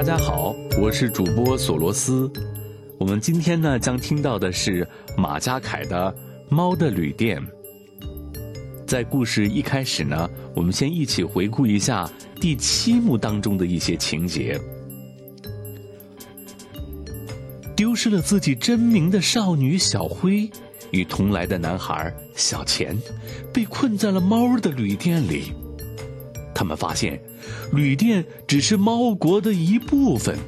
大家好，我是主播索罗斯。我们今天呢将听到的是马家凯的《猫的旅店》。在故事一开始呢，我们先一起回顾一下第七幕当中的一些情节。丢失了自己真名的少女小辉，与同来的男孩小钱，被困在了猫的旅店里。他们发现，旅店只是猫国的一部分。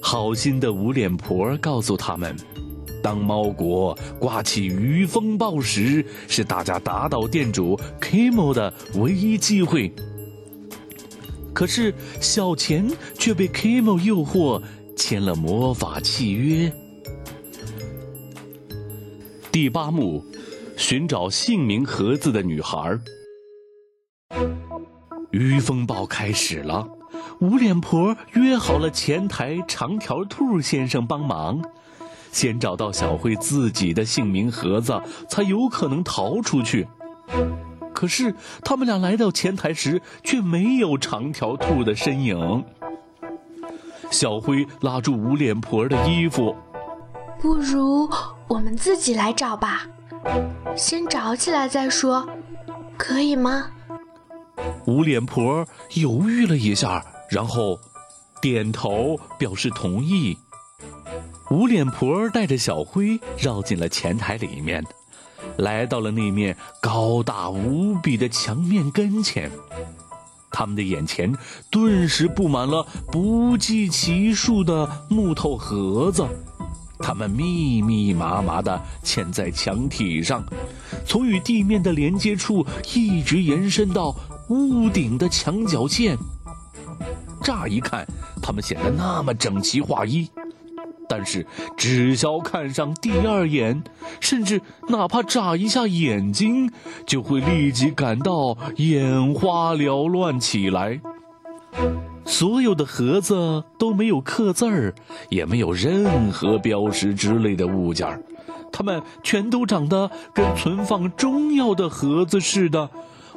好心的无脸婆告诉他们，当猫国刮起鱼风暴时，是大家打倒店主 Kimo 的唯一机会。可是小钱却被 Kimo 诱惑。签了魔法契约。第八幕，寻找姓名盒子的女孩。鱼风暴开始了，无脸婆约好了前台长条兔先生帮忙，先找到小慧自己的姓名盒子，才有可能逃出去。可是他们俩来到前台时，却没有长条兔的身影。小辉拉住无脸婆的衣服，不如我们自己来找吧，先找起来再说，可以吗？无脸婆犹豫了一下，然后点头表示同意。无脸婆带着小辉绕进了前台里面，来到了那面高大无比的墙面跟前。他们的眼前顿时布满了不计其数的木头盒子，它们密密麻麻地嵌在墙体上，从与地面的连接处一直延伸到屋顶的墙角线。乍一看，它们显得那么整齐划一。但是，只消看上第二眼，甚至哪怕眨一下眼睛，就会立即感到眼花缭乱起来。所有的盒子都没有刻字儿，也没有任何标识之类的物件儿，它们全都长得跟存放中药的盒子似的，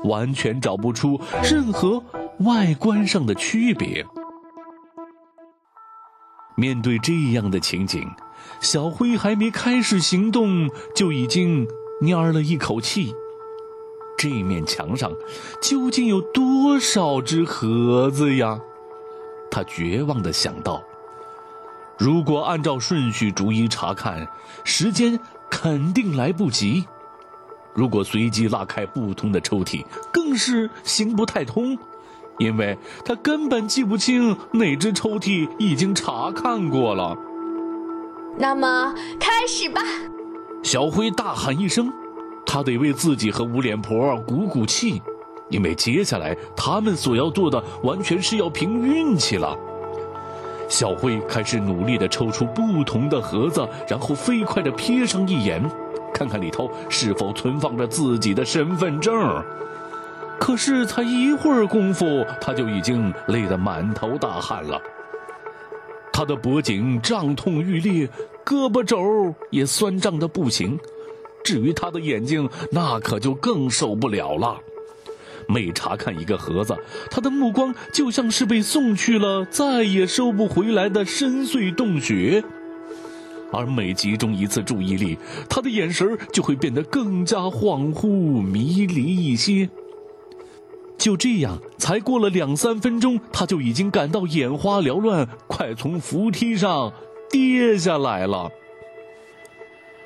完全找不出任何外观上的区别。面对这样的情景，小辉还没开始行动，就已经蔫了一口气。这面墙上究竟有多少只盒子呀？他绝望地想到。如果按照顺序逐一查看，时间肯定来不及；如果随机拉开不同的抽屉，更是行不太通。因为他根本记不清哪只抽屉已经查看过了。那么开始吧！小辉大喊一声，他得为自己和无脸婆鼓鼓气，因为接下来他们所要做的完全是要凭运气了。小辉开始努力地抽出不同的盒子，然后飞快地瞥上一眼，看看里头是否存放着自己的身份证。可是才一会儿功夫，他就已经累得满头大汗了。他的脖颈胀痛欲裂，胳膊肘也酸胀的不行。至于他的眼睛，那可就更受不了了。每查看一个盒子，他的目光就像是被送去了再也收不回来的深邃洞穴。而每集中一次注意力，他的眼神就会变得更加恍惚迷离一些。就这样，才过了两三分钟，他就已经感到眼花缭乱，快从扶梯上跌下来了。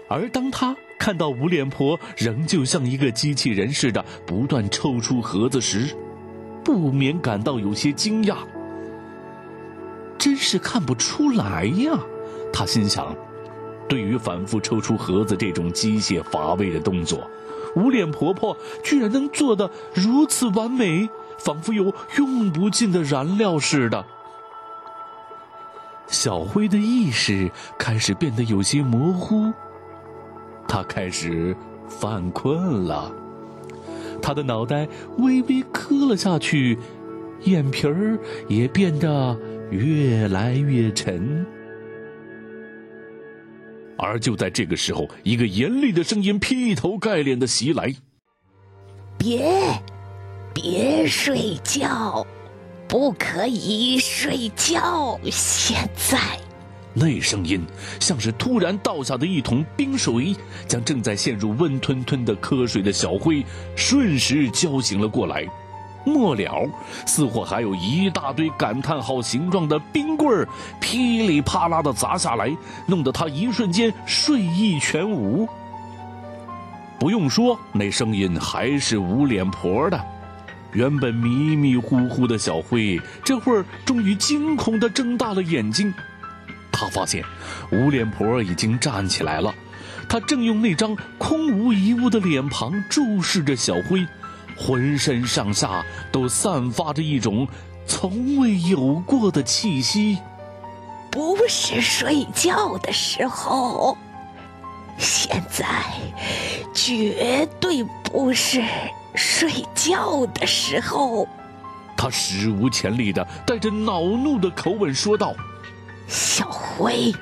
而当他看到无脸婆仍旧像一个机器人似的不断抽出盒子时，不免感到有些惊讶。真是看不出来呀，他心想。对于反复抽出盒子这种机械乏味的动作。无脸婆婆居然能做得如此完美，仿佛有用不尽的燃料似的。小辉的意识开始变得有些模糊，他开始犯困了，他的脑袋微微磕了下去，眼皮儿也变得越来越沉。而就在这个时候，一个严厉的声音劈头盖脸的袭来：“别，别睡觉，不可以睡觉。现在，那声音像是突然倒下的一桶冰水，将正在陷入温吞吞的瞌睡的小辉瞬时浇醒了过来。末了，似乎还有一大堆感叹号形状的冰棍儿噼里啪啦的砸下来，弄得他一瞬间睡意全无。不用说，那声音还是无脸婆的。原本迷迷糊糊的小辉，这会儿终于惊恐地睁大了眼睛。他发现无脸婆已经站起来了，他正用那张空无一物的脸庞注视着小辉。浑身上下都散发着一种从未有过的气息。不是睡觉的时候，现在绝对不是睡觉的时候。他史无前例的带着恼怒的口吻说道：“小辉，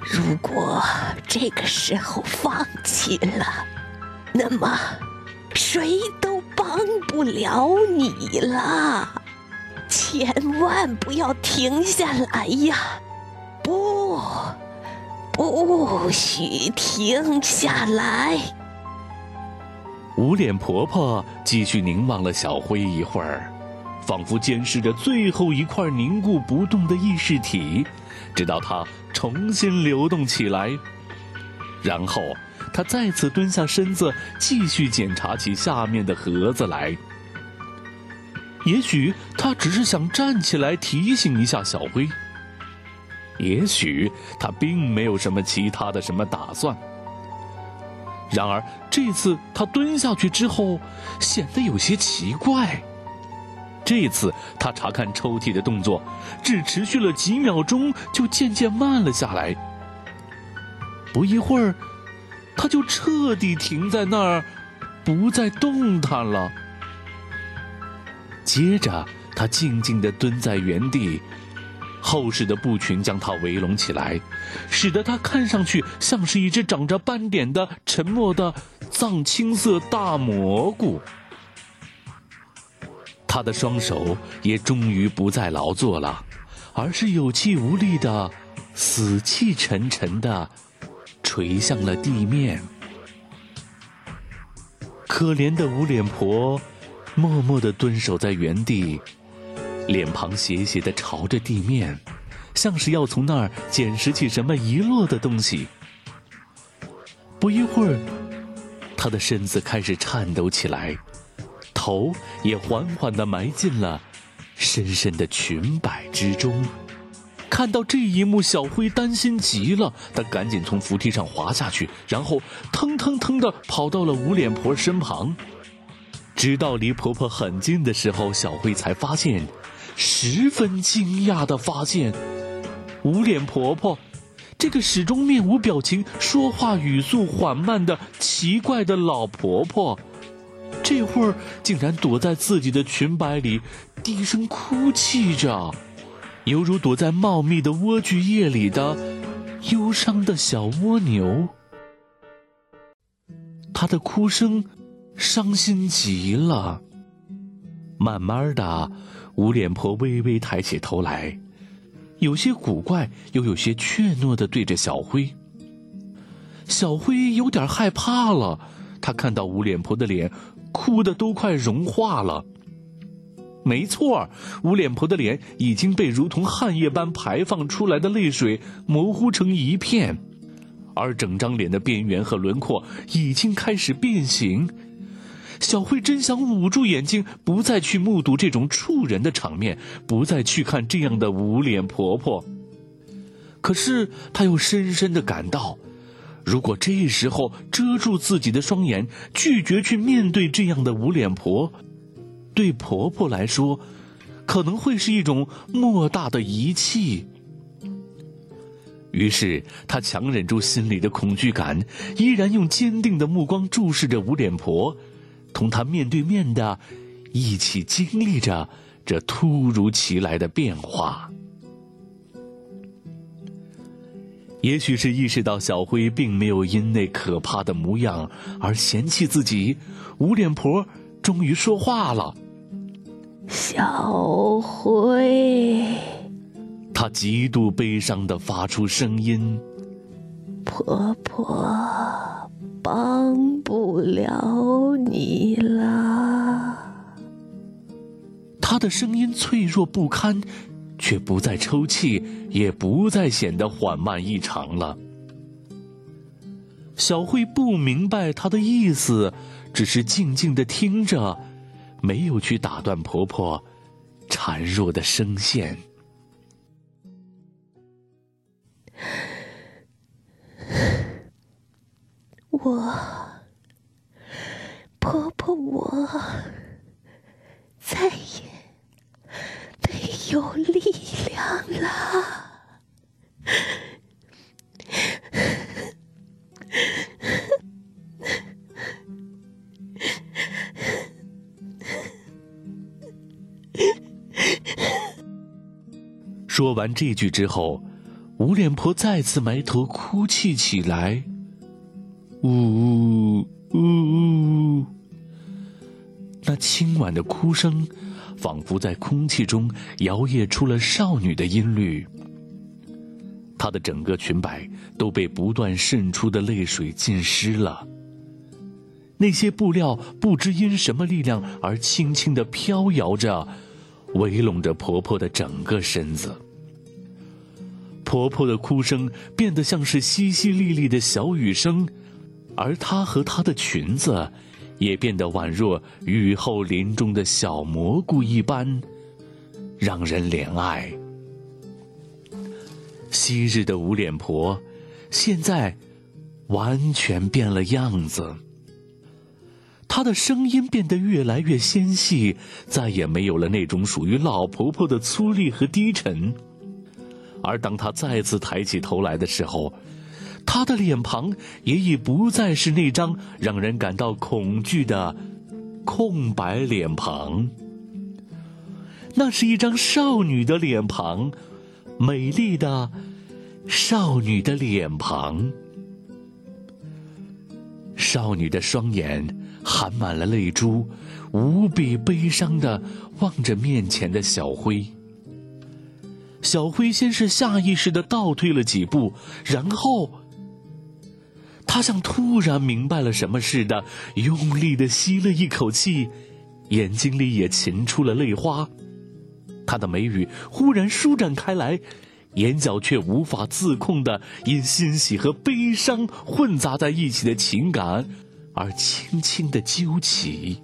如果这个时候放弃了，那么……”谁都帮不了你了，千万不要停下来呀！不，不许停下来！无脸婆婆继续凝望了小灰一会儿，仿佛监视着最后一块凝固不动的意识体，直到它重新流动起来，然后。他再次蹲下身子，继续检查起下面的盒子来。也许他只是想站起来提醒一下小灰，也许他并没有什么其他的什么打算。然而这次他蹲下去之后，显得有些奇怪。这次他查看抽屉的动作，只持续了几秒钟，就渐渐慢了下来。不一会儿。他就彻底停在那儿，不再动弹了。接着，他静静地蹲在原地，厚实的布裙将他围拢起来，使得他看上去像是一只长着斑点的沉默的藏青色大蘑菇。他的双手也终于不再劳作了，而是有气无力的、死气沉沉的。垂向了地面，可怜的无脸婆默默地蹲守在原地，脸庞斜斜地朝着地面，像是要从那儿捡拾起什么遗落的东西。不一会儿，她的身子开始颤抖起来，头也缓缓地埋进了深深的裙摆之中。看到这一幕，小灰担心极了，他赶紧从扶梯上滑下去，然后腾腾腾地跑到了无脸婆身旁。直到离婆婆很近的时候，小灰才发现，十分惊讶地发现，无脸婆婆，这个始终面无表情、说话语速缓慢的奇怪的老婆婆，这会儿竟然躲在自己的裙摆里，低声哭泣着。犹如躲在茂密的莴苣叶里的忧伤的小蜗牛，他的哭声伤心极了。慢慢的，无脸婆微微抬起头来，有些古怪又有些怯懦的对着小灰。小灰有点害怕了，他看到无脸婆的脸，哭的都快融化了。没错，无脸婆的脸已经被如同汗液般排放出来的泪水模糊成一片，而整张脸的边缘和轮廓已经开始变形。小慧真想捂住眼睛，不再去目睹这种触人的场面，不再去看这样的无脸婆婆。可是她又深深的感到，如果这时候遮住自己的双眼，拒绝去面对这样的无脸婆。对婆婆来说，可能会是一种莫大的遗弃。于是，她强忍住心里的恐惧感，依然用坚定的目光注视着无脸婆，同她面对面的，一起经历着这突如其来的变化。也许是意识到小辉并没有因那可怕的模样而嫌弃自己，无脸婆终于说话了。小灰，他极度悲伤的发出声音：“婆婆，帮不了你了。”她的声音脆弱不堪，却不再抽泣，也不再显得缓慢异常了。小慧不明白他的意思，只是静静的听着，没有去打断婆婆孱弱的声线。我，婆婆，我再也没有力量了。说完这句之后，无脸婆再次埋头哭泣起来，呜呜呜。那轻婉的哭声，仿佛在空气中摇曳出了少女的音律。她的整个裙摆都被不断渗出的泪水浸湿了。那些布料不知因什么力量而轻轻的飘摇着。围拢着婆婆的整个身子，婆婆的哭声变得像是淅淅沥沥的小雨声，而她和她的裙子，也变得宛若雨后林中的小蘑菇一般，让人怜爱。昔日的无脸婆，现在完全变了样子。她的声音变得越来越纤细，再也没有了那种属于老婆婆的粗粝和低沉。而当她再次抬起头来的时候，她的脸庞也已不再是那张让人感到恐惧的空白脸庞。那是一张少女的脸庞，美丽的少女的脸庞，少女的双眼。含满了泪珠，无比悲伤的望着面前的小辉。小辉先是下意识的倒退了几步，然后，他像突然明白了什么似的，用力的吸了一口气，眼睛里也噙出了泪花。他的眉宇忽然舒展开来，眼角却无法自控的因欣喜和悲伤混杂在一起的情感。而轻轻的揪起，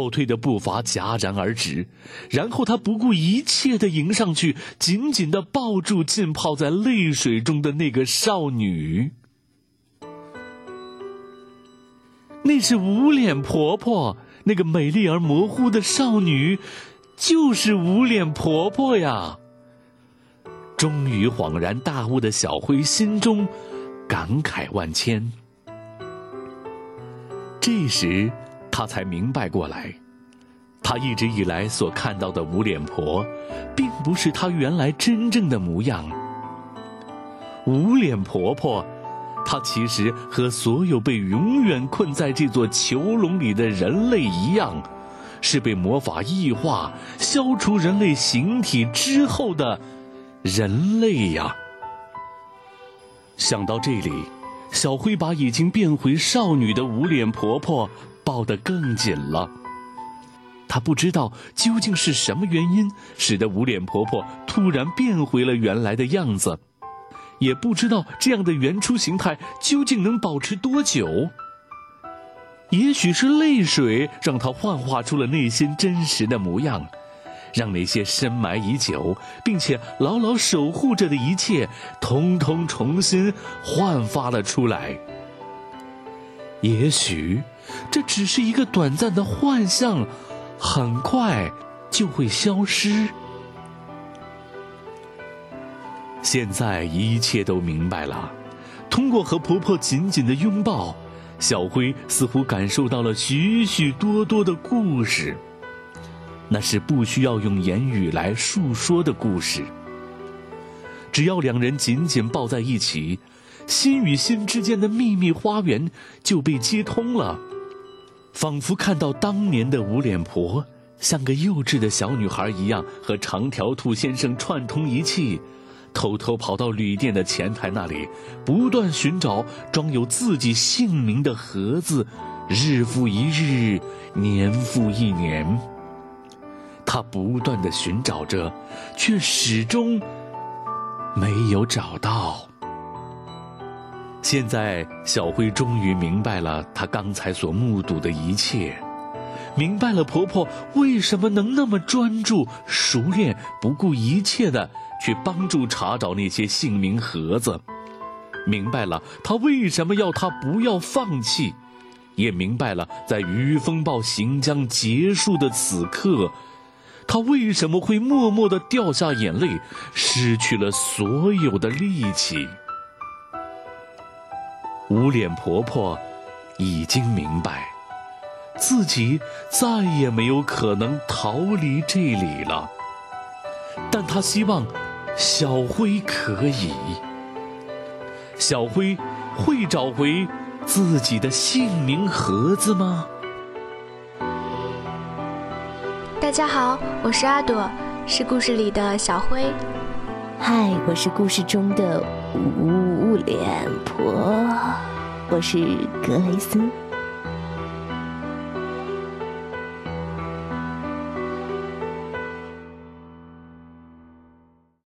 倒退的步伐戛然而止，然后他不顾一切的迎上去，紧紧的抱住浸泡在泪水中的那个少女。那是无脸婆婆，那个美丽而模糊的少女，就是无脸婆婆呀！终于恍然大悟的小辉心中感慨万千。这时，他才明白过来，他一直以来所看到的无脸婆，并不是她原来真正的模样。无脸婆婆，她其实和所有被永远困在这座囚笼里的人类一样，是被魔法异化、消除人类形体之后的人类呀。想到这里。小辉把已经变回少女的无脸婆婆抱得更紧了。她不知道究竟是什么原因使得无脸婆婆突然变回了原来的样子，也不知道这样的原初形态究竟能保持多久。也许是泪水让她幻化出了内心真实的模样。让那些深埋已久并且牢牢守护着的一切，通通重新焕发了出来。也许，这只是一个短暂的幻象，很快就会消失。现在一切都明白了。通过和婆婆紧紧的拥抱，小辉似乎感受到了许许多多的故事。那是不需要用言语来述说的故事。只要两人紧紧抱在一起，心与心之间的秘密花园就被接通了。仿佛看到当年的无脸婆，像个幼稚的小女孩一样，和长条兔先生串通一气，偷偷跑到旅店的前台那里，不断寻找装有自己姓名的盒子，日复一日，年复一年。他不断的寻找着，却始终没有找到。现在，小辉终于明白了他刚才所目睹的一切，明白了婆婆为什么能那么专注、熟练、不顾一切的去帮助查找那些姓名盒子，明白了她为什么要他不要放弃，也明白了在鱼风暴行将结束的此刻，他为什么会默默的掉下眼泪，失去了所有的力气。无脸婆婆已经明白，自己再也没有可能逃离这里了。但她希望小辉可以。小辉会找回自己的姓名盒子吗？大家好，我是阿朵，是故事里的小辉。嗨，我是故事中的无脸婆，我是格雷斯。